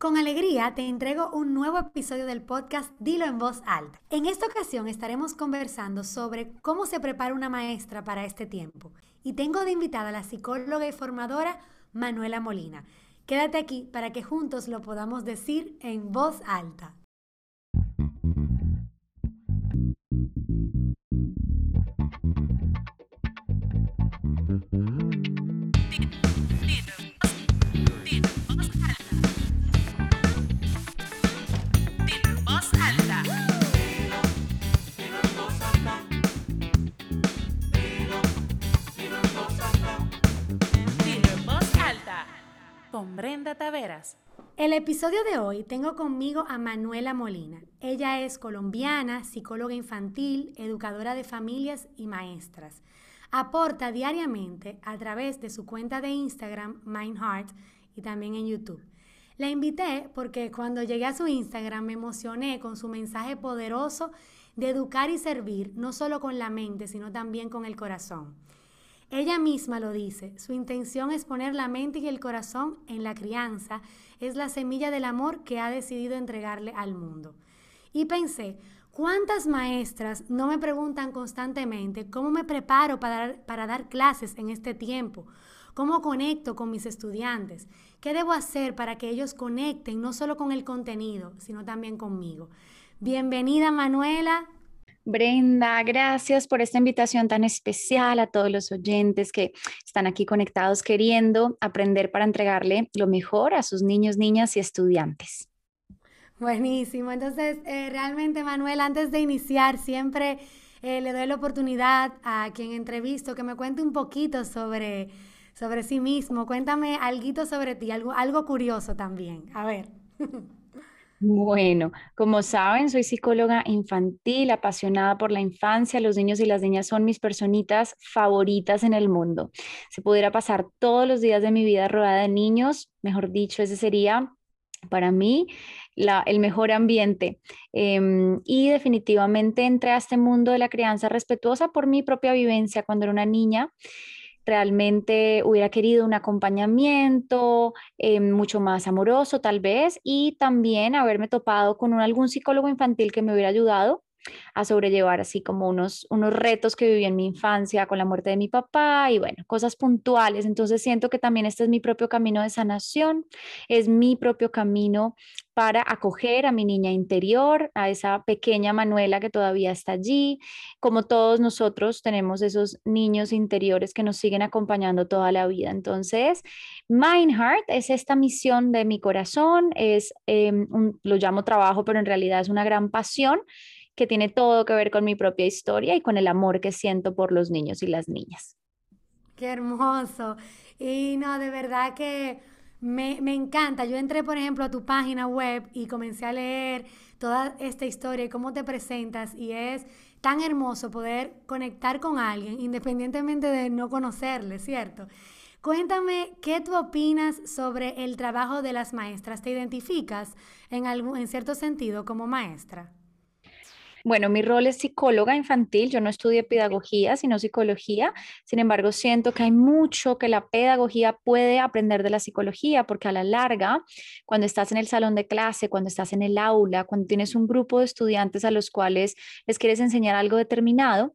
Con alegría te entrego un nuevo episodio del podcast Dilo en voz alta. En esta ocasión estaremos conversando sobre cómo se prepara una maestra para este tiempo. Y tengo de invitada a la psicóloga y formadora Manuela Molina. Quédate aquí para que juntos lo podamos decir en voz alta. Con Brenda Taveras. El episodio de hoy tengo conmigo a Manuela Molina. Ella es colombiana, psicóloga infantil, educadora de familias y maestras. Aporta diariamente a través de su cuenta de Instagram, Mindheart, y también en YouTube. La invité porque cuando llegué a su Instagram me emocioné con su mensaje poderoso de educar y servir, no solo con la mente, sino también con el corazón. Ella misma lo dice, su intención es poner la mente y el corazón en la crianza, es la semilla del amor que ha decidido entregarle al mundo. Y pensé, ¿cuántas maestras no me preguntan constantemente cómo me preparo para dar, clases en este tiempo? ¿Cómo conecto con mis estudiantes? ¿Qué debo hacer para que ellos conecten no solo con el contenido, sino también conmigo? Bienvenida Manuela, Brenda, gracias por esta invitación tan especial a todos los oyentes que están aquí conectados queriendo aprender para entregarle lo mejor a sus niños, niñas y estudiantes. Buenísimo. Entonces, eh, realmente, Manuel, antes de iniciar, siempre eh, le doy la oportunidad a quien entrevisto que me cuente un poquito sobre, sobre sí mismo. Cuéntame algo sobre ti, algo, algo curioso también. A ver. Bueno, como saben, soy psicóloga infantil, apasionada por la infancia. Los niños y las niñas son mis personitas favoritas en el mundo. Si pudiera pasar todos los días de mi vida rodeada de niños, mejor dicho, ese sería para mí el mejor ambiente. Em, y definitivamente entré a este mundo de la crianza respetuosa por mi propia vivencia cuando era una niña realmente hubiera querido un acompañamiento eh, mucho más amoroso tal vez y también haberme topado con algún psicólogo infantil que me hubiera ayudado a sobrellevar así como unos, unos retos que viví en mi infancia con la muerte de mi papá y bueno, cosas puntuales. Entonces siento que también este es mi propio camino de sanación, es mi propio camino para acoger a mi niña interior, a esa pequeña Manuela que todavía está allí. Como todos nosotros tenemos esos niños interiores que nos siguen acompañando toda la vida. Entonces, Mind Heart es esta misión de mi corazón, es, em, lo llamo trabajo, pero en realidad es una gran pasión que tiene todo que ver con mi propia historia y con el amor que siento por los niños y las niñas. Qué hermoso. Y no, de verdad que me, encanta. Yo entré, por ejemplo, a tu página web y comencé a leer toda esta historia y cómo te presentas y es tan hermoso poder conectar con alguien independientemente de no conocerle, ¿cierto? Cuéntame, ¿qué tú opinas sobre el trabajo de las maestras? ¿Te identificas en, algún, en cierto sentido como maestra? Bueno, mi rol es psicóloga infantil, yo no estudié pedagogía, sino psicología, sin embargo, siento que hay mucho que la pedagogía puede aprender de la psicología, porque a la larga, cuando estás en el salón de clase, cuando estás en el aula, cuando tienes un grupo de estudiantes a los cuales les quieres enseñar algo determinado,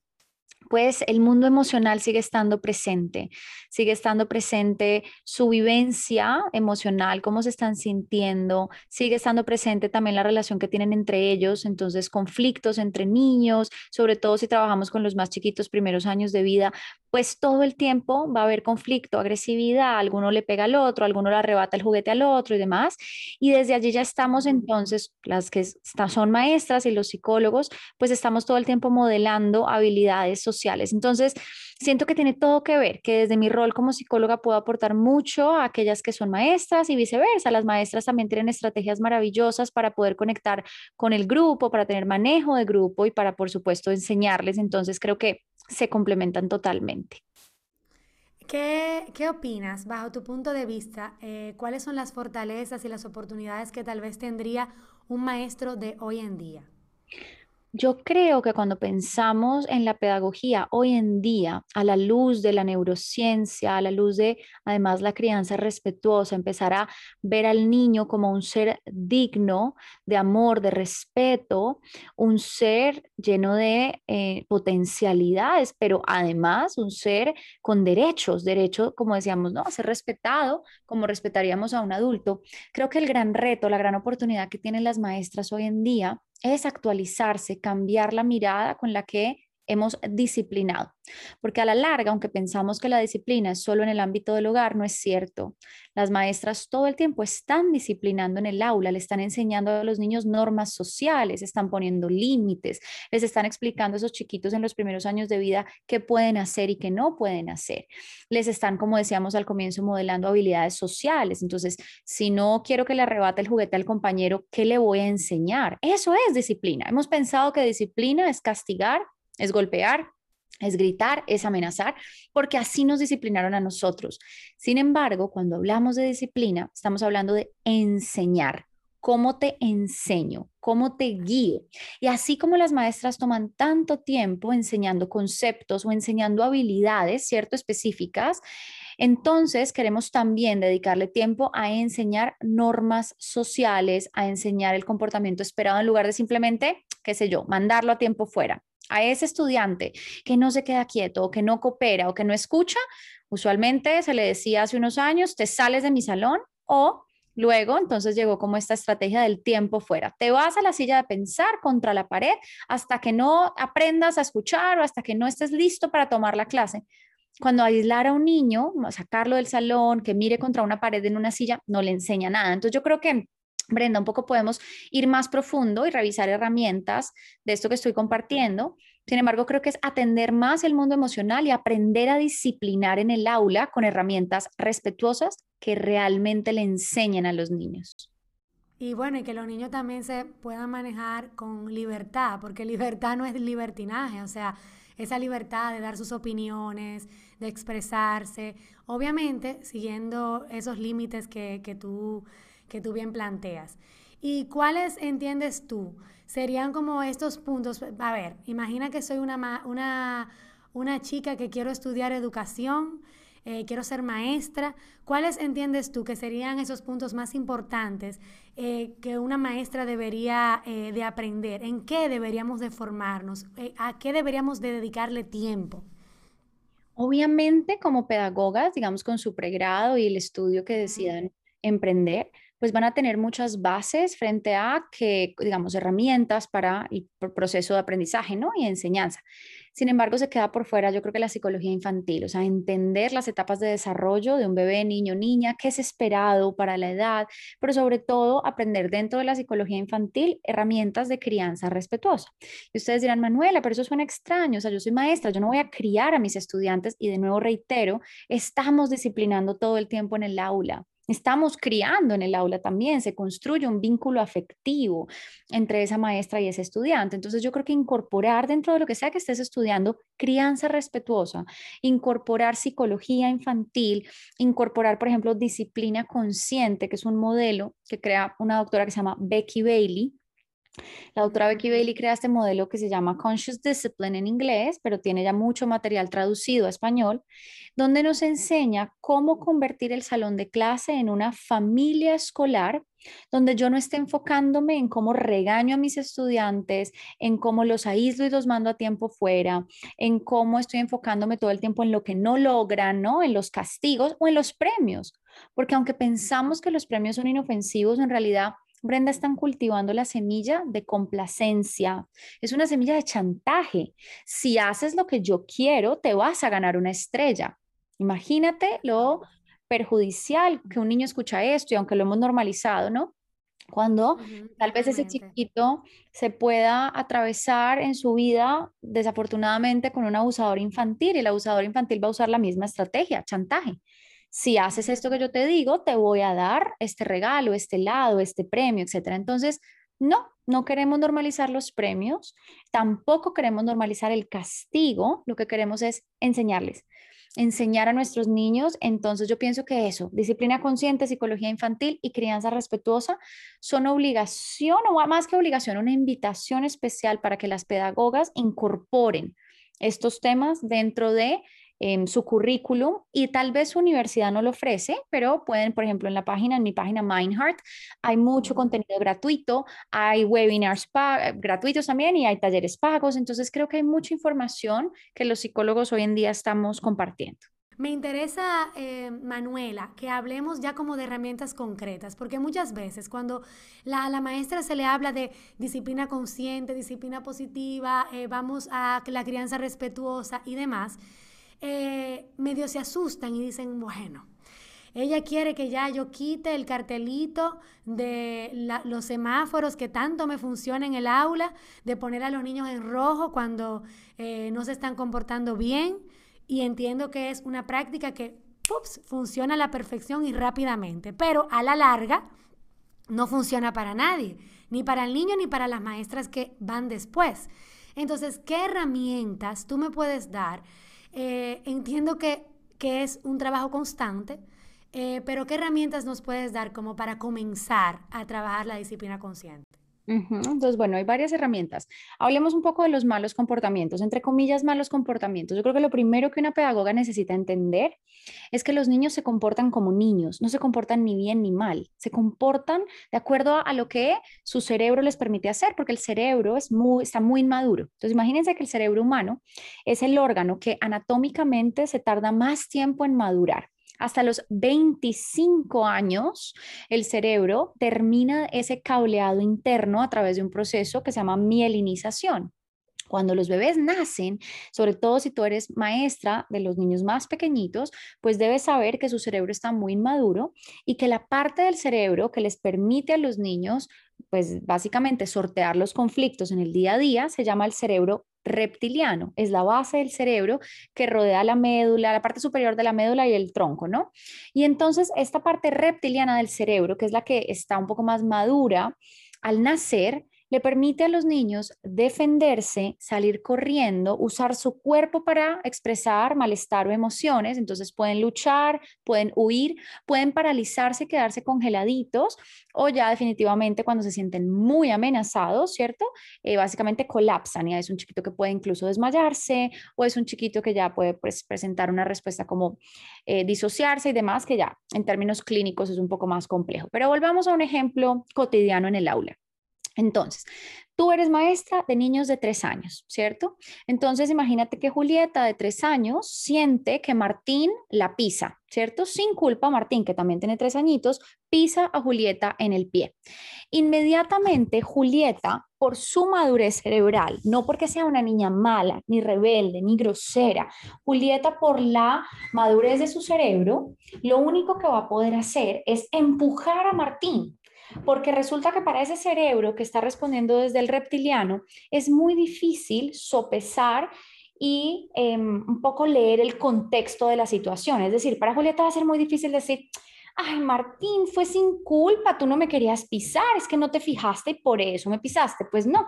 pues el mundo emocional sigue estando presente, sigue estando presente su vivencia emocional, cómo se están sintiendo, sigue estando presente también la relación que tienen entre ellos, entonces conflictos entre niños, sobre todo si trabajamos con los más chiquitos primeros años de vida, pues todo el tiempo va a haber conflicto, agresividad, alguno le pega al otro, alguno le arrebata el juguete al otro y demás, y desde allí ya estamos entonces, las que son maestras y los psicólogos, pues estamos todo el tiempo modelando habilidades sociales entonces, siento que tiene todo que ver, que desde mi rol como psicóloga puedo aportar mucho a aquellas que son maestras y viceversa. Las maestras también tienen estrategias maravillosas para poder conectar con el grupo, para tener manejo de grupo y para, por supuesto, enseñarles. Entonces, creo que se complementan totalmente. ¿Qué, ¿Qué, opinas, bajo tu punto de vista, eh, cuáles son las fortalezas y las oportunidades que tal vez tendría un maestro de hoy en día? Yo creo que cuando pensamos en la pedagogía hoy en día, a la luz de la neurociencia, a la luz de además la crianza respetuosa, empezar a ver al niño como un ser digno de amor, de respeto, un ser lleno de eh, potencialidades, pero además un ser con derechos, derecho, como decíamos, ¿no? A ser respetado como respetaríamos a un adulto. Creo que el gran reto, la gran oportunidad que tienen las maestras hoy en día es actualizarse, cambiar la mirada con la que hemos disciplinado. Porque a la larga, aunque pensamos que la disciplina es solo en el ámbito del hogar, no es cierto. Las maestras todo el tiempo están disciplinando en el aula, le están enseñando a los niños normas sociales, están poniendo límites, les están explicando a esos chiquitos en los primeros años de vida qué pueden hacer y qué no pueden hacer. Les están, como decíamos al comienzo, modelando habilidades sociales. Entonces, si no quiero que le arrebate el juguete al compañero, ¿qué le voy a enseñar? Eso es disciplina. Hemos pensado que disciplina es castigar es golpear, es gritar, es amenazar, porque así nos disciplinaron a nosotros. Sin embargo, cuando hablamos de disciplina, estamos hablando de enseñar. ¿Cómo te enseño? ¿Cómo te guío? Y así como las maestras toman tanto tiempo enseñando conceptos o enseñando habilidades, ¿cierto? Específicas, entonces queremos también dedicarle tiempo a enseñar normas sociales, a enseñar el comportamiento esperado en lugar de simplemente, qué sé yo, mandarlo a tiempo fuera a ese estudiante que no se queda quieto o que no coopera o que no escucha, usualmente se le decía hace unos años, te sales de mi salón o luego entonces llegó como esta estrategia del tiempo fuera. Te vas a la silla de pensar contra la pared hasta que no aprendas a escuchar o hasta que no estés listo para tomar la clase. Cuando aislar a un niño, sacarlo del salón, que mire contra una pared en una silla, no le enseña nada. Entonces yo creo que Brenda, un poco podemos ir más profundo y revisar herramientas de esto que estoy compartiendo. Sin embargo, creo que es atender más el mundo emocional y aprender a disciplinar en el aula con herramientas respetuosas que realmente le enseñen a los niños. Y bueno, y que los niños también se puedan manejar con libertad, porque libertad no es libertinaje, o sea, esa libertad de dar sus opiniones, de expresarse, obviamente siguiendo esos límites que, que tú que tú bien planteas. ¿Y cuáles entiendes tú? Serían como estos puntos. A ver, imagina que soy una, una, una chica que quiero estudiar educación, eh, quiero ser maestra. ¿Cuáles entiendes tú que serían esos puntos más importantes eh, que una maestra debería eh, de aprender? ¿En qué deberíamos de formarnos? ¿A qué deberíamos de dedicarle tiempo? Obviamente, como pedagogas, digamos, con su pregrado y el estudio que decidan emprender, pues van a tener muchas bases frente a que, digamos, herramientas para el proceso de aprendizaje, ¿no? Y enseñanza. Sin embargo, se queda por fuera, yo creo que la psicología infantil, o sea, entender las etapas de desarrollo de un bebé, niño, niña, qué es esperado para la edad, pero sobre todo aprender dentro de la psicología infantil herramientas de crianza respetuosa. Y ustedes dirán, Manuela, pero eso suena extraño, o sea, yo soy maestra, yo no voy a criar a mis estudiantes y de nuevo reitero, estamos disciplinando todo el tiempo en el aula. Estamos criando en el aula también, se construye un vínculo afectivo entre esa maestra y ese estudiante. Entonces yo creo que incorporar dentro de lo que sea que estés estudiando, crianza respetuosa, incorporar psicología infantil, incorporar, por ejemplo, disciplina consciente, que es un modelo que crea una doctora que se llama Becky Bailey, la doctora Becky Bailey crea este modelo que se llama Conscious Discipline en inglés, pero tiene ya mucho material traducido a español, donde nos enseña cómo convertir el salón de clase en una familia escolar donde yo no esté enfocándome en cómo regaño a mis estudiantes, en cómo los aíslo y los mando a tiempo fuera, en cómo estoy enfocándome todo el tiempo en lo que no logran, ¿no? En los castigos o en los premios. Porque aunque pensamos que los premios son inofensivos, en realidad Brenda, están cultivando la semilla de complacencia. Es una semilla de chantaje. Si haces lo que yo quiero, te vas a ganar una estrella. Imagínate lo perjudicial que un niño escucha esto y aunque lo hemos normalizado, ¿no? Cuando tal vez ese chiquito se pueda atravesar en su vida desafortunadamente con un abusador infantil y el abusador infantil va a usar la misma estrategia, chantaje si haces esto que yo te digo, te voy a dar este regalo, este lado, este premio, etcétera. Entonces, no, no queremos normalizar los premios, tampoco queremos normalizar el castigo, lo que queremos es enseñarles. enseñar a nuestros niños. Entonces yo pienso que eso, disciplina consciente, psicología infantil y crianza respetuosa son obligación o más que obligación, una invitación especial para que las pedagogas incorporen estos temas dentro de en su currículum y tal vez su universidad no lo ofrece, pero pueden, por ejemplo, en la página, en mi página Mindheart, hay mucho contenido gratuito, hay webinars gratuitos también y hay talleres pagos, entonces creo que hay mucha información que los psicólogos hoy en día estamos compartiendo. Me interesa, eh, Manuela, que hablemos ya como de herramientas concretas, porque muchas veces cuando la, a la maestra se le habla de disciplina consciente, disciplina positiva, eh, vamos a la crianza respetuosa y demás, eh, medio se asustan y dicen, bueno, ella quiere que ya yo quite el cartelito de los semáforos que tanto me funciona en el aula, de poner a los niños en rojo cuando eh, no se están comportando bien. Y entiendo que es una práctica que funciona a la perfección y rápidamente, pero a la larga no funciona para nadie, ni para el niño ni para las maestras que van después. Entonces, ¿qué herramientas tú me puedes dar eh, entiendo que, es un trabajo constante, eh, pero ¿qué herramientas nos puedes dar como para comenzar a trabajar la disciplina consciente? Entonces, bueno, hay varias herramientas. Hablemos un poco de los malos comportamientos, entre comillas, malos comportamientos. Yo creo que lo primero que una pedagoga necesita entender es que los niños se comportan como niños, no se comportan ni bien ni mal, se comportan de acuerdo a lo que su cerebro les permite hacer, porque el cerebro está muy inmaduro. Entonces, imagínense que el cerebro humano es el órgano que anatómicamente se tarda más tiempo en madurar. Hasta los 25 años, el cerebro termina ese cableado interno a través de un proceso que se llama mielinización. Cuando los bebés nacen, sobre todo si tú eres maestra de los niños más pequeñitos, pues debes saber que su cerebro está muy inmaduro y que la parte del cerebro que les permite a los niños, pues básicamente sortear los conflictos en el día a día, se llama el cerebro reptiliano, es la base del cerebro que rodea la médula, la parte superior de la médula y el tronco, ¿no? Y entonces esta parte reptiliana del cerebro, que es la que está un poco más madura, al nacer, le permite a los niños defenderse, salir corriendo, usar su cuerpo para expresar malestar o emociones. Entonces pueden luchar, pueden huir, pueden paralizarse, quedarse congeladitos o ya definitivamente cuando se sienten muy amenazados, ¿cierto? Eh, básicamente colapsan y es un chiquito que puede incluso desmayarse o es un chiquito que ya puede pues, presentar una respuesta como eh, disociarse y demás, que ya en términos clínicos es un poco más complejo. Pero volvamos a un ejemplo cotidiano en el aula. Entonces, tú eres maestra de niños de tres años, ¿cierto? Entonces, imagínate que Julieta de tres años siente que Martín la pisa, ¿cierto? Sin culpa, Martín, que también tiene tres añitos, pisa a Julieta en el pie. Inmediatamente, Julieta, por su madurez cerebral, no porque sea una niña mala, ni rebelde, ni grosera, Julieta por la madurez de su cerebro, lo único que va a poder hacer es empujar a Martín porque resulta que para ese cerebro que está respondiendo desde el reptiliano es muy difícil sopesar y em, un poco leer el contexto de la situación. Es decir, para Julieta va a ser muy difícil decir, ay, Martín, fue sin culpa, tú no me querías pisar, es que no te fijaste y por eso me pisaste. Pues no.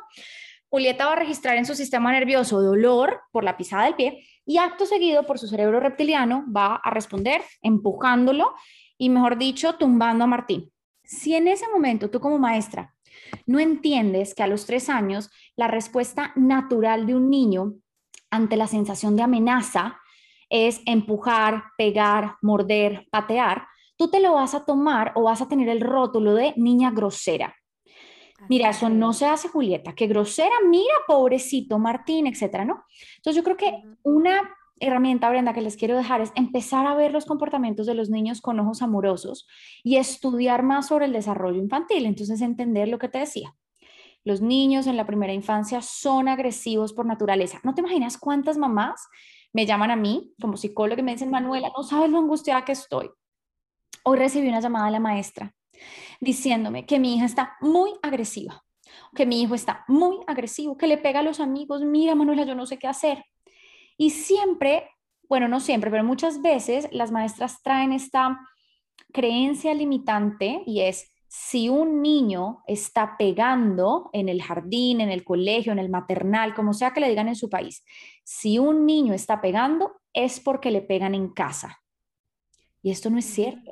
Julieta va a registrar en su sistema nervioso dolor por la pisada del pie y acto seguido por su cerebro reptiliano va a responder empujándolo y, mejor dicho, tumbando a Martín. Si en ese momento tú como maestra no entiendes que a los tres años la respuesta natural de un niño ante la sensación de amenaza es empujar, pegar, morder, patear, tú te lo vas a tomar o vas a tener el rótulo de niña grosera. Mira, eso no se hace, Julieta, que grosera, mira, pobrecito Martín, etcétera, ¿no? Entonces yo creo que una herramienta, Brenda, que les quiero dejar es empezar a ver los comportamientos de los niños con ojos amorosos y estudiar más sobre el desarrollo infantil. Entonces, entender lo que te decía. Los niños en la primera infancia son agresivos por naturaleza. ¿No te imaginas cuántas mamás me llaman a mí como psicóloga y me dicen, Manuela, no sabes lo angustiada que estoy? Hoy recibí una llamada de la maestra diciéndome que mi hija está muy agresiva, que mi hijo está muy agresivo, que le pega a los amigos. Mira, Manuela, yo no sé qué hacer. Y siempre, bueno, no siempre, pero muchas veces las maestras traen esta creencia limitante y es, si un niño está pegando en el jardín, en el colegio, en el maternal, como sea que le digan en su país, si un niño está pegando, es porque le pegan en casa. Y esto no es cierto.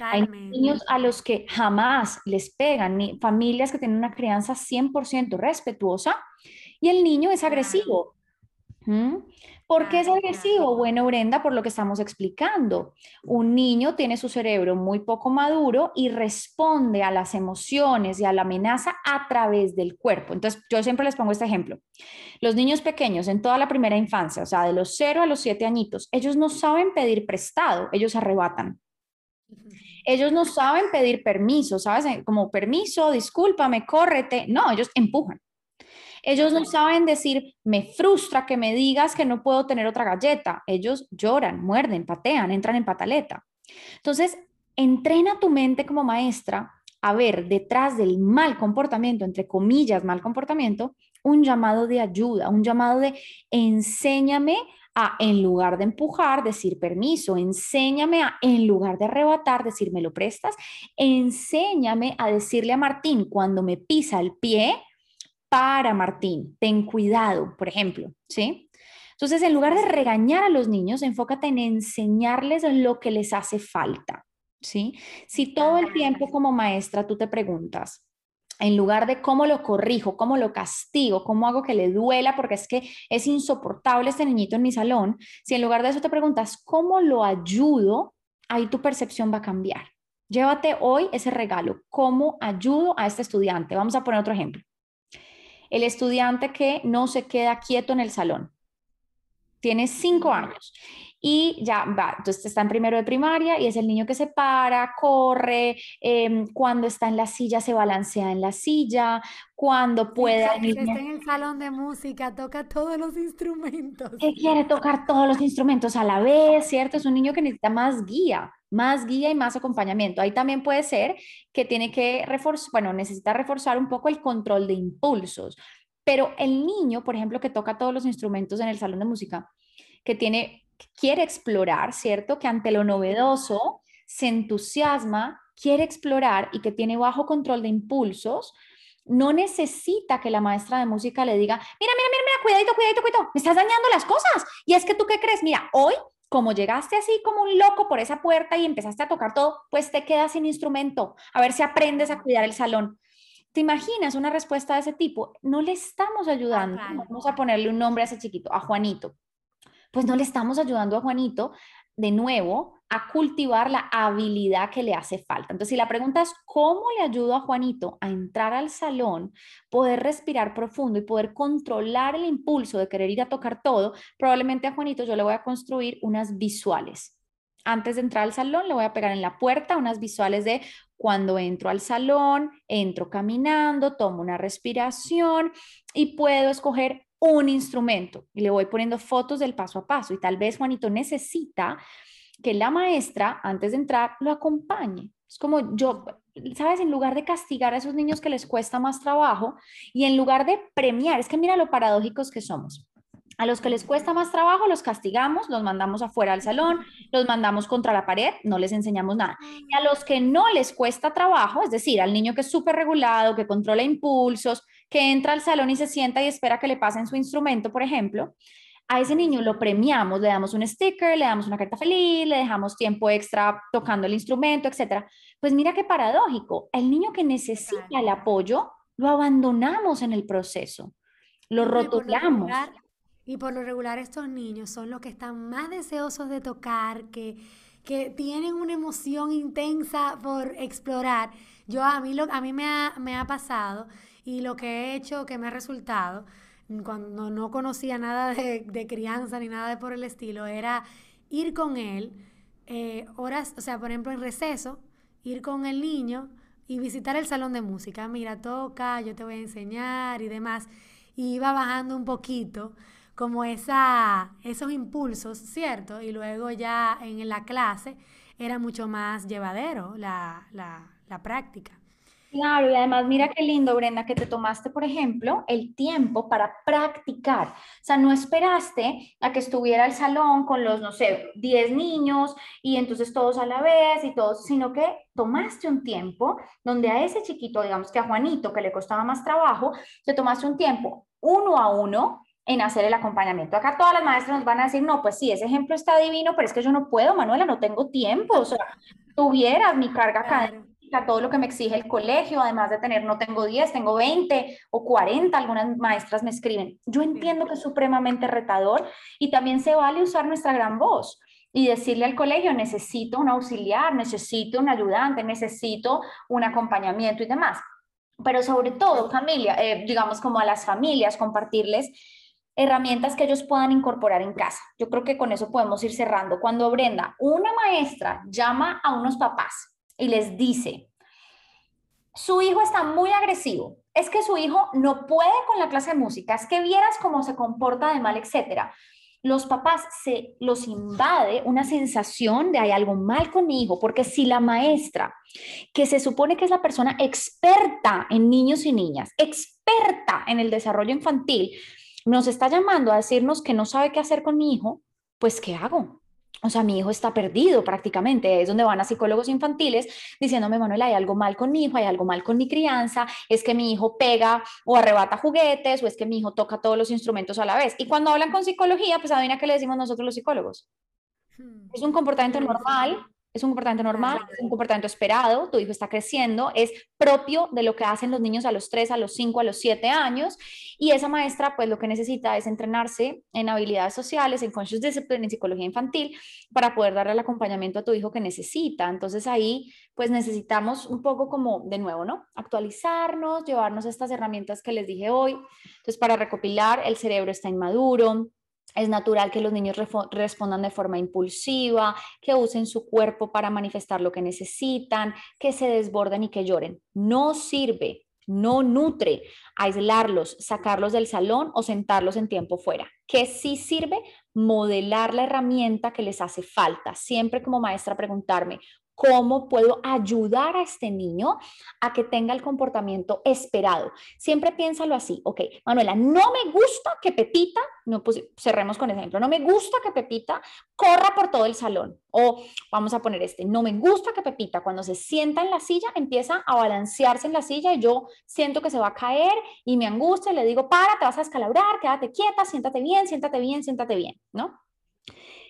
Hay niños a los que jamás les pegan, ni familias que tienen una crianza 100% respetuosa y el niño es agresivo. ¿Por qué es agresivo? Bueno, Brenda, por lo que estamos explicando. Un niño tiene su cerebro muy poco maduro y responde a las emociones y a la amenaza a través del cuerpo. Entonces, yo siempre les pongo este ejemplo. Los niños pequeños en toda la primera infancia, o sea, de los 0 a los 7 añitos, ellos no saben pedir prestado, ellos arrebatan. Ellos no saben pedir permiso, ¿sabes? Como permiso, discúlpame, córrete. No, ellos empujan. Ellos no saben decir, me frustra que me digas que no puedo tener otra galleta. Ellos lloran, muerden, patean, entran en pataleta. Entonces, entrena tu mente como maestra a ver detrás del mal comportamiento, entre comillas, mal comportamiento, un llamado de ayuda, un llamado de enséñame a, en lugar de empujar, decir permiso, enséñame a, en lugar de arrebatar, decir me lo prestas, enséñame a decirle a Martín cuando me pisa el pie, para Martín, ten cuidado, por ejemplo, ¿sí? Entonces, en lugar de regañar a los niños, enfócate en enseñarles lo que les hace falta, ¿sí? Si todo el tiempo como maestra tú te preguntas, en lugar de cómo lo corrijo, cómo lo castigo, cómo hago que le duela, porque es que es insoportable este niñito en mi salón, si en lugar de eso te preguntas, ¿cómo lo ayudo? Ahí tu percepción va a cambiar. Llévate hoy ese regalo, ¿cómo ayudo a este estudiante? Vamos a poner otro ejemplo el estudiante que no se queda quieto en el salón. Tiene cinco años y ya va, entonces está en primero de primaria y es el niño que se para, corre, em, cuando está en la silla se balancea en la silla, cuando puede... Está en el salón de música, toca todos los instrumentos. Que quiere tocar todos los instrumentos a la vez, ¿cierto? Es un niño que necesita más guía, más guía y más acompañamiento. Ahí también puede ser que tiene que reforzar, bueno, necesita reforzar un poco el control de impulsos. Pero el niño, por ejemplo, que toca todos los instrumentos en el salón de música, que tiene quiere explorar, ¿cierto? Que ante lo novedoso se entusiasma, quiere explorar y que tiene bajo control de impulsos, no necesita que la maestra de música le diga, mira, mira, mira, mira, cuidadito, cuidadito, cuidado, me estás dañando las cosas. Y es que tú qué crees, mira, hoy, como llegaste así como un loco por esa puerta y empezaste a tocar todo, pues te quedas sin instrumento. A ver si aprendes a cuidar el salón. ¿Te imaginas una respuesta de ese tipo? No le estamos ayudando. Vamos a ponerle un nombre a ese chiquito, a Juanito pues no le estamos ayudando a Juanito de nuevo a cultivar la habilidad que le hace falta. Entonces, si la pregunta es, ¿cómo le ayudo a Juanito a entrar al salón, poder respirar profundo y poder controlar el impulso de querer ir a tocar todo? Probablemente a Juanito yo le voy a construir unas visuales. Antes de entrar al salón, le voy a pegar en la puerta unas visuales de cuando entro al salón, entro caminando, tomo una respiración y puedo escoger un instrumento y le voy poniendo fotos del paso a paso y tal vez Juanito necesita que la maestra antes de entrar lo acompañe. Es como yo, ¿sabes? En lugar de castigar a esos niños que les cuesta más trabajo y en lugar de premiar, es que mira lo paradójicos que somos. A los que les cuesta más trabajo los castigamos, los mandamos afuera al salón, los mandamos contra la pared, no les enseñamos nada. Y a los que no les cuesta trabajo, es decir, al niño que es súper regulado, que controla impulsos, que entra al salón y se sienta y espera que le pasen su instrumento, por ejemplo, a ese niño lo premiamos, le damos un sticker, le damos una carta feliz, le dejamos tiempo extra tocando el instrumento, etc. Pues mira qué paradójico, el niño que necesita el apoyo, lo abandonamos en el proceso, lo rotulamos. Y por lo regular estos niños son los que están más deseosos de tocar, que, que tienen una emoción intensa por explorar. Yo a mí, lo, a mí me, ha, me ha pasado y lo que he hecho que me ha resultado, cuando no conocía nada de, de crianza ni nada de por el estilo, era ir con él eh, horas, o sea, por ejemplo en receso, ir con el niño y visitar el salón de música. Mira, toca, yo te voy a enseñar y demás. Y iba bajando un poquito como esa, esos impulsos, ¿cierto? Y luego ya en la clase era mucho más llevadero la, la práctica. Claro, y además mira qué lindo, Brenda, que te tomaste, por ejemplo, el tiempo para practicar. O sea, no esperaste a que estuviera el salón con los, no sé, 10 niños y entonces todos a la vez y todos, sino que tomaste un tiempo donde a ese chiquito, digamos que a Juanito, que le costaba más trabajo, te tomaste un tiempo uno a uno en hacer el acompañamiento. Acá todas las maestras nos van a decir, no, pues sí, ese ejemplo está divino, pero es que yo no puedo, Manuela, no tengo tiempo. O sea, tuvieras mi carga académica, todo lo que me exige el colegio, además de tener, no tengo 10, tengo 20 o 40, algunas maestras me escriben. Yo entiendo que es supremamente retador y también se vale usar nuestra gran voz y decirle al colegio, necesito un auxiliar, necesito un ayudante, necesito un acompañamiento y demás. Pero sobre todo, familia, eh, digamos como a las familias, compartirles herramientas que ellos puedan incorporar en casa. Yo creo que con eso podemos ir cerrando. Cuando Brenda, una maestra, llama a unos papás y les dice, su hijo está muy agresivo, es que su hijo no puede con la clase de música, es que vieras cómo se comporta de mal, etcétera los papás se los invade una sensación de hay algo mal con mi hijo, porque si la maestra, que se supone que es la persona experta en niños y niñas, experta en el desarrollo infantil, nos está llamando a decirnos que no sabe qué hacer con mi hijo, pues ¿qué hago? O sea, mi hijo está perdido prácticamente, es donde van a psicólogos infantiles diciéndome, Manuel, hay algo mal con mi hijo, hay algo mal con mi crianza, es que mi hijo pega o arrebata juguetes o es que mi hijo toca todos los instrumentos a la vez. Y cuando hablan con psicología, pues adivina qué le decimos nosotros los psicólogos. Hmm. Es un comportamiento normal, es un comportamiento normal, es un comportamiento esperado, tu hijo está creciendo, es propio de lo que hacen los niños a los 3, a los 5, a los 7 años y esa maestra pues lo que necesita es entrenarse en habilidades sociales, en conscious discipline, en psicología infantil para poder darle el acompañamiento a tu hijo que necesita. Entonces ahí pues necesitamos un poco como de nuevo, ¿no? Actualizarnos, llevarnos estas herramientas que les dije hoy. Entonces para recopilar, el cerebro está inmaduro, es natural que los niños respondan de forma impulsiva, que usen su cuerpo para manifestar lo que necesitan, que se desborden y que lloren. No sirve, no nutre aislarlos, sacarlos del salón o sentarlos en tiempo fuera. Que sí sirve modelar la herramienta que les hace falta. Siempre como maestra preguntarme, ¿Cómo puedo ayudar a este niño a que tenga el comportamiento esperado? Siempre piénsalo así, ok, Manuela, no me gusta que Pepita, no, pues cerremos con ejemplo, no me gusta que Pepita corra por todo el salón. O vamos a poner este, no me gusta que Pepita cuando se sienta en la silla empieza a balancearse en la silla y yo siento que se va a caer y me angustia y le digo, para, te vas a escalabrar, quédate quieta, siéntate bien, siéntate bien, siéntate bien, ¿no?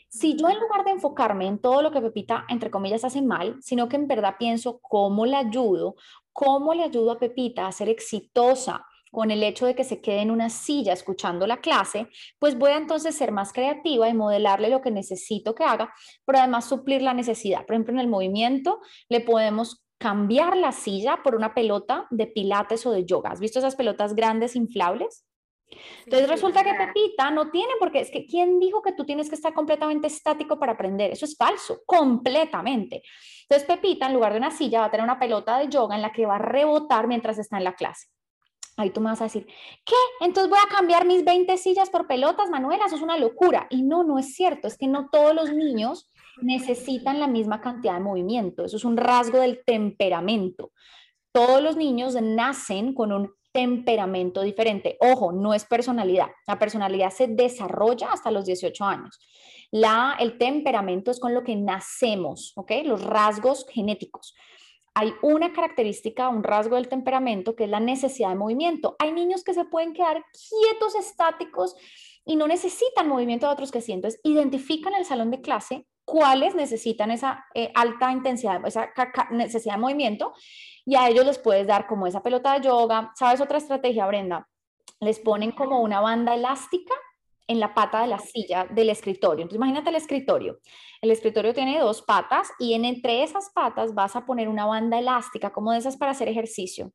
Si yo en lugar de enfocarme en todo lo que Pepita, entre comillas, hace mal, sino que en verdad pienso cómo le ayudo, cómo le ayudo a Pepita a ser exitosa con el hecho de que se quede en una silla escuchando la clase, pues voy a entonces ser más creativa y modelarle lo que necesito que haga, pero además suplir la necesidad. Por ejemplo, en el movimiento le podemos cambiar la silla por una pelota de pilates o de yoga. ¿Has visto esas pelotas grandes inflables? Entonces resulta que Pepita no tiene, porque es que ¿quién dijo que tú tienes que estar completamente estático para aprender? Eso es falso, completamente. Entonces Pepita, en lugar de una silla, va a tener una pelota de yoga en la que va a rebotar mientras está en la clase. Ahí tú me vas a decir, ¿qué? Entonces voy a cambiar mis 20 sillas por pelotas, Manuela, eso es una locura. Y no, no es cierto, es que no todos los niños necesitan la misma cantidad de movimiento, eso es un rasgo del temperamento. Todos los niños nacen con un temperamento diferente. Ojo, no es personalidad. La personalidad se desarrolla hasta los 18 años. La, el temperamento es con lo que nacemos, ¿ok? Los rasgos genéticos. Hay una característica, un rasgo del temperamento que es la necesidad de movimiento. Hay niños que se pueden quedar quietos, estáticos y no necesitan movimiento de otros que sí. Entonces, identifican el salón de clase cuáles necesitan esa eh, alta intensidad, esa necesidad de movimiento y a ellos les puedes dar como esa pelota de yoga. ¿Sabes otra estrategia, Brenda? Les ponen como una banda elástica en la pata de la silla del escritorio. Entonces, imagínate el escritorio. El escritorio tiene dos patas y en entre esas patas vas a poner una banda elástica, como de esas para hacer ejercicio.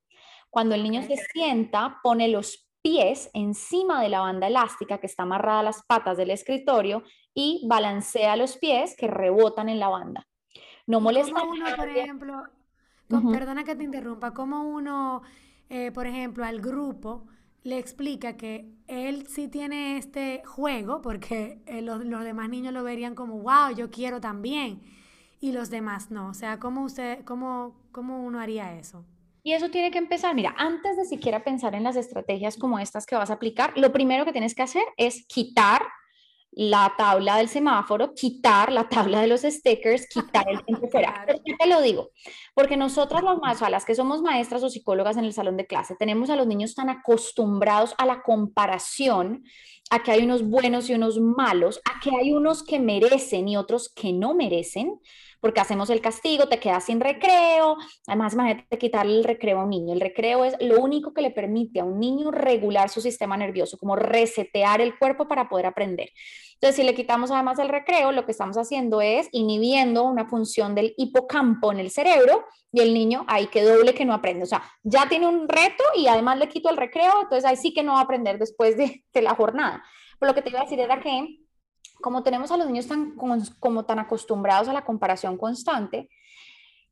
Cuando el niño se sienta, pone los pies encima de la banda elástica que está amarrada a las patas del escritorio y balancea los pies que rebotan en la banda. No molesta. Uno, por ejemplo, Perdona que te interrumpa, como uno, eh, por ejemplo, al grupo le explica que él sí tiene este juego, porque eh, los, demás niños lo verían como, wow, yo quiero también, y los demás no. O sea, ¿cómo, usted, cómo, cómo uno haría eso? Y eso tiene que empezar, mira, antes de siquiera pensar en las estrategias como estas que vas a aplicar, lo primero que tienes que hacer es quitar la tabla del semáforo, quitar la tabla de los stickers, quitar el tiempo fuera. ¿Por qué te lo digo? Porque nosotras las más, las que somos maestras o psicólogas en el salón de clase, tenemos a los niños tan acostumbrados a la comparación, a que hay unos buenos y unos malos, a que hay unos que merecen y otros que no merecen, porque hacemos el castigo, te quedas sin recreo. Además, imagínate quitarle el recreo a un niño. El recreo es lo único que le permite a un niño regular su sistema nervioso, como resetear el cuerpo para poder aprender. Entonces, si le quitamos además el recreo, lo que estamos haciendo es inhibiendo una función del hipocampo en el cerebro y el niño ahí que doble que no aprende. O sea, ya tiene un reto y además le quito el recreo, entonces ahí sí que no va a aprender después de, de la jornada. Pero lo que te iba a decir era que como tenemos a los niños tan, como, tan acostumbrados a la comparación constante,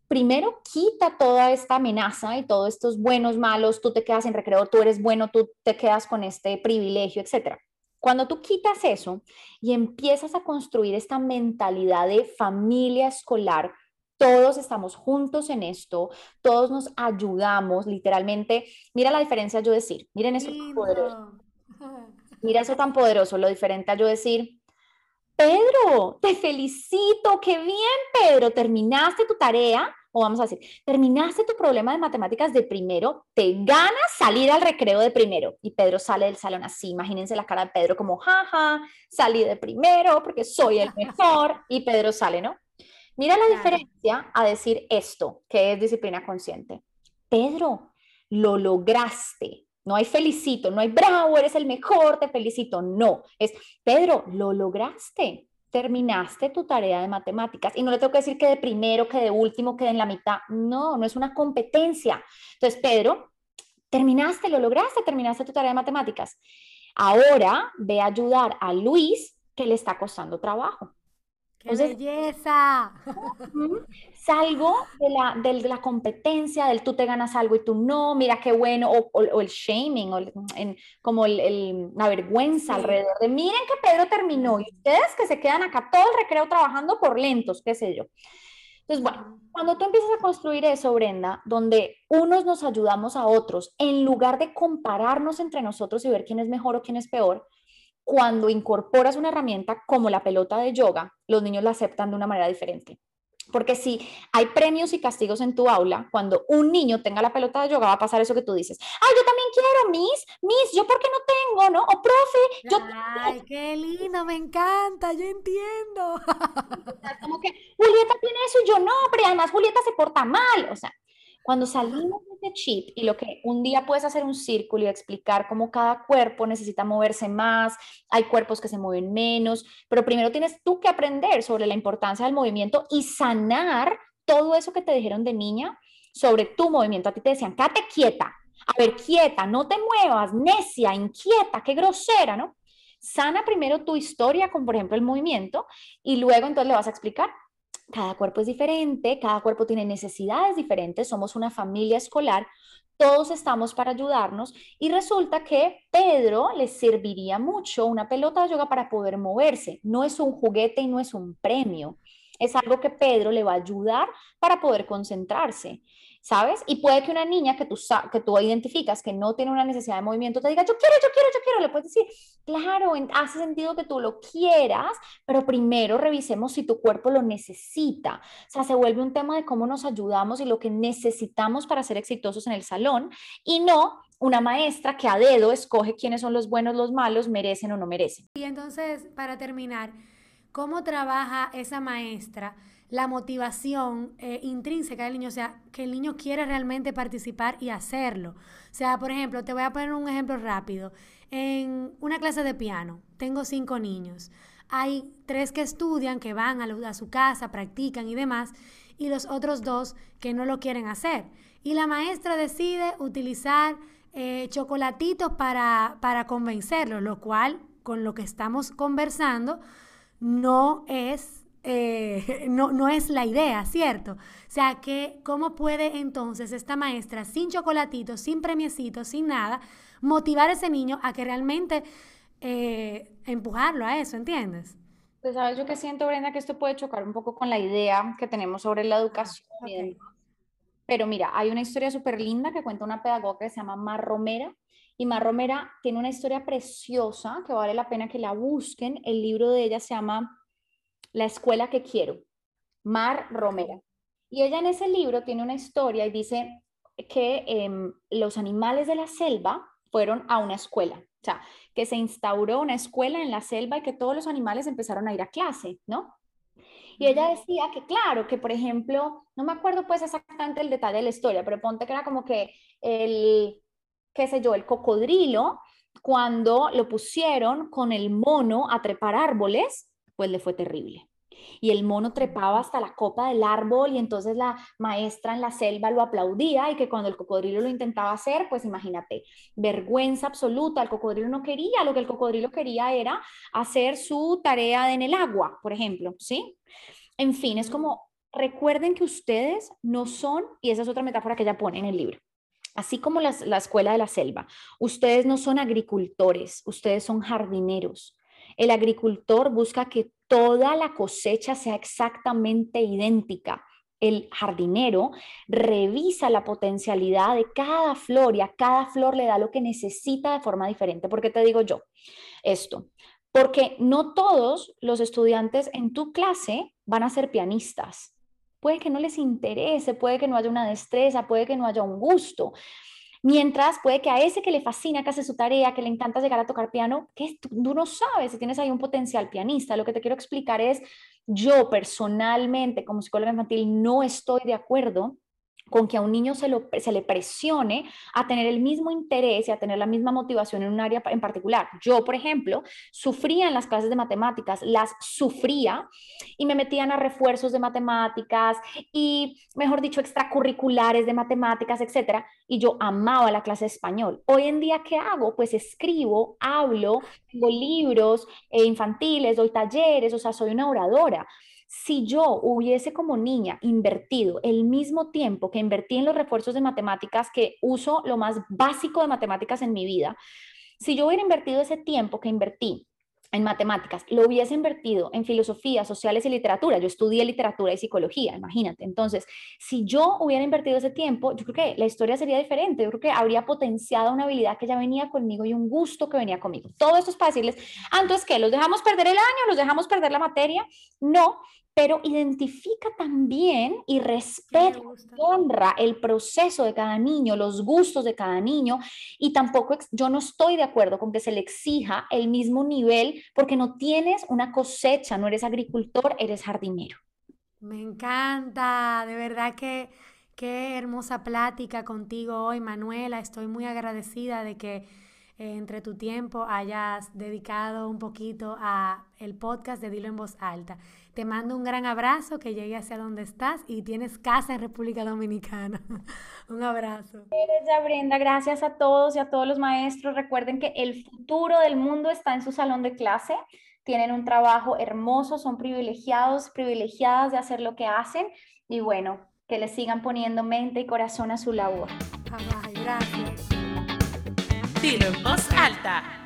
primero quita toda esta amenaza y todos estos buenos, malos, tú te quedas en recreo, tú eres bueno, tú te quedas con este privilegio, etc. Cuando tú quitas eso y empiezas a construir esta mentalidad de familia escolar, todos estamos juntos en esto, todos nos ayudamos, literalmente. Mira la diferencia yo decir, miren eso tan poderoso. Mira eso tan poderoso, lo diferente a yo decir, Pedro, te felicito, qué bien, Pedro, terminaste tu tarea, o vamos a decir, terminaste tu problema de matemáticas de primero, te ganas salir al recreo de primero. Y Pedro sale del salón así, imagínense la cara de Pedro como, jaja, salí de primero porque soy el mejor, y Pedro sale, ¿no? Mira la diferencia a decir esto, que es disciplina consciente. Pedro, lo lograste, no hay felicito, no hay bravo, eres el mejor, te felicito. No, es Pedro, lo lograste, terminaste tu tarea de matemáticas. Y no le tengo que decir que de primero, que de último, que en la mitad. No, no es una competencia. Entonces, Pedro, terminaste, lo lograste, terminaste tu tarea de matemáticas. Ahora ve a ayudar a Luis, que le está costando trabajo. ¡Qué belleza! Salgo de la, de la, competencia, del tú te ganas algo y tú no, mira qué bueno, o, el shaming, o en, como el, la vergüenza alrededor de, miren que Pedro terminó y ustedes que se quedan acá todo el recreo trabajando por lentos, qué sé yo. Entonces, bueno, cuando tú empiezas a construir eso, Brenda, donde unos nos ayudamos a otros, en lugar de compararnos entre nosotros y ver quién es mejor o quién es peor, cuando incorporas una herramienta como la pelota de yoga, los niños la aceptan de una manera diferente. Porque si hay premios y castigos en tu aula, cuando un niño tenga la pelota de yoga, va a pasar eso que tú dices. Ay, yo también quiero, Miss, Miss, ¿yo por qué no tengo, no? O profe, yo... Ay, qué lindo, me encanta, yo entiendo. Como que Julieta tiene eso y yo no, pero además Julieta se porta mal. O sea, cuando salimos de este chip y lo que un día puedes hacer un círculo y explicar cómo cada cuerpo necesita moverse más, hay cuerpos que se mueven menos, pero primero tienes tú que aprender sobre la importancia del movimiento y sanar todo eso que te dijeron de niña sobre tu movimiento. A ti te decían, quédate quieta, a ver, quieta, no te muevas, necia, inquieta, qué grosera, ¿no? Sana primero tu historia con, por ejemplo, el movimiento y luego entonces le vas a explicar cada cuerpo es diferente, cada cuerpo tiene necesidades diferentes, somos una familia escolar, todos estamos para ayudarnos y resulta que Pedro le serviría mucho una pelota de yoga para poder moverse. No es un juguete y no es un premio, es algo que Pedro le va a ayudar para poder concentrarse. ¿Sabes? Y puede que una niña que tú, que tú identificas que no tiene una necesidad de movimiento te diga, yo quiero, yo quiero, yo quiero. Le puedes decir, claro, hace sentido que tú lo quieras, pero primero revisemos si tu cuerpo lo necesita. O sea, se vuelve un tema de cómo nos ayudamos y lo que necesitamos para ser exitosos en el salón y no una maestra que a dedo escoge quiénes son los buenos, los malos, merecen o no merecen. Y entonces, para terminar, ¿cómo trabaja esa maestra? La motivación eh, intrínseca del niño, o sea, que el niño quiere realmente participar y hacerlo. O sea, por ejemplo, te voy a poner un ejemplo rápido. En una clase de piano, tengo cinco niños. Hay tres que estudian, que van a, su casa, practican y demás, y los otros dos que no lo quieren hacer. Y la maestra decide utilizar eh, chocolatitos para, para convencerlos, lo cual, con lo que estamos conversando, no es eh, no, no es la idea, ¿cierto? O sea, que cómo puede entonces esta maestra, sin chocolatitos, sin premiecitos, sin nada, motivar a ese niño a que realmente eh, empujarlo a eso, ¿entiendes? Pues sabes, yo que siento, Brenda, que esto puede chocar un poco con la idea que tenemos sobre la educación. pero mira, hay una historia súper linda que cuenta una pedagoga que se llama Mar Romera. Y Mar Romera tiene una historia preciosa que vale la pena que la busquen. El libro de ella se llama La escuela que quiero. Mar Romera. Y ella en ese libro tiene una historia y dice que em, los animales de la selva fueron a una escuela. O sea, que se instauró una escuela en la selva y que todos los animales empezaron a ir a clase, ¿no? Y ella decía que, claro, que por ejemplo, no me acuerdo pues exactamente el detalle de la historia, pero ponte que era como que el, qué sé yo, el cocodrilo, cuando lo pusieron con el mono a trepar árboles, pues le fue terrible. Y el mono trepaba hasta la copa del árbol y entonces la maestra en la selva lo aplaudía y que cuando el cocodrilo lo intentaba hacer, pues imagínate, vergüenza absoluta, el cocodrilo no quería, lo que el cocodrilo quería era hacer su tarea en el agua, por ejemplo, ¿sí? En fin, es como, recuerden que ustedes no son, y esa es otra metáfora que ella pone en el libro, así como la escuela de la selva, ustedes no son agricultores, ustedes son jardineros. El agricultor busca que toda la cosecha sea exactamente idéntica. El jardinero revisa la potencialidad de cada flor y a cada flor le da lo que necesita de forma diferente. ¿Por qué te digo yo esto? Porque no todos los estudiantes en tu clase van a ser pianistas. Puede que no les interese, puede que no haya una destreza, puede que no haya un gusto. Mientras puede que a ese que le fascina, que hace su tarea, que le encanta llegar a tocar piano, que tú, tú no sabes si tienes ahí un potencial pianista. Lo que te quiero explicar es, yo personalmente como psicóloga infantil no estoy de acuerdo con que a un niño se, le presione a tener el mismo interés y a tener la misma motivación en un área en particular. Yo, por ejemplo, sufría en las clases de matemáticas, las sufría y me metían a refuerzos de matemáticas y, mejor dicho, extracurriculares de matemáticas, etcétera, y yo amaba la clase de español. Hoy en día, ¿qué hago? Pues escribo, hablo, tengo libros eh, infantiles, doy talleres, o sea, soy una oradora si yo hubiese como niña invertido el mismo tiempo que invertí en los refuerzos de matemáticas, que uso lo más básico de matemáticas en mi vida, si yo hubiera invertido ese tiempo que invertí en matemáticas, lo hubiese invertido en filosofía, sociales y literatura. Yo estudié literatura y psicología, imagínate. Entonces, si yo hubiera invertido ese tiempo, yo creo que la historia sería diferente. Yo creo que habría potenciado una habilidad que ya venía conmigo y un gusto que venía conmigo. Todo esto es para decirles, ah, entonces, ¿qué? ¿Los dejamos perder el año? ¿Los dejamos perder la materia? No, pero identifica también y respeta, honra el proceso de cada niño, los gustos de cada niño y tampoco yo no estoy de acuerdo con que se le exija el mismo nivel porque no tienes una cosecha, no eres agricultor, eres jardinero. Me encanta, de verdad que qué hermosa plática contigo hoy, Manuela. Estoy muy agradecida de que eh, entre tu tiempo hayas dedicado un poquito a el podcast de Dilo en voz alta. Te mando un gran abrazo, que llegue hacia donde estás y tienes casa en República Dominicana. un abrazo. Ya, Brenda, gracias a todos y a todos los maestros. Recuerden que el futuro del mundo está en su salón de clase. Tienen un trabajo hermoso, son privilegiados, privilegiadas de hacer lo que hacen y bueno, que les sigan poniendo mente y corazón a su labor. Ay, gracias. Dilo en voz alta.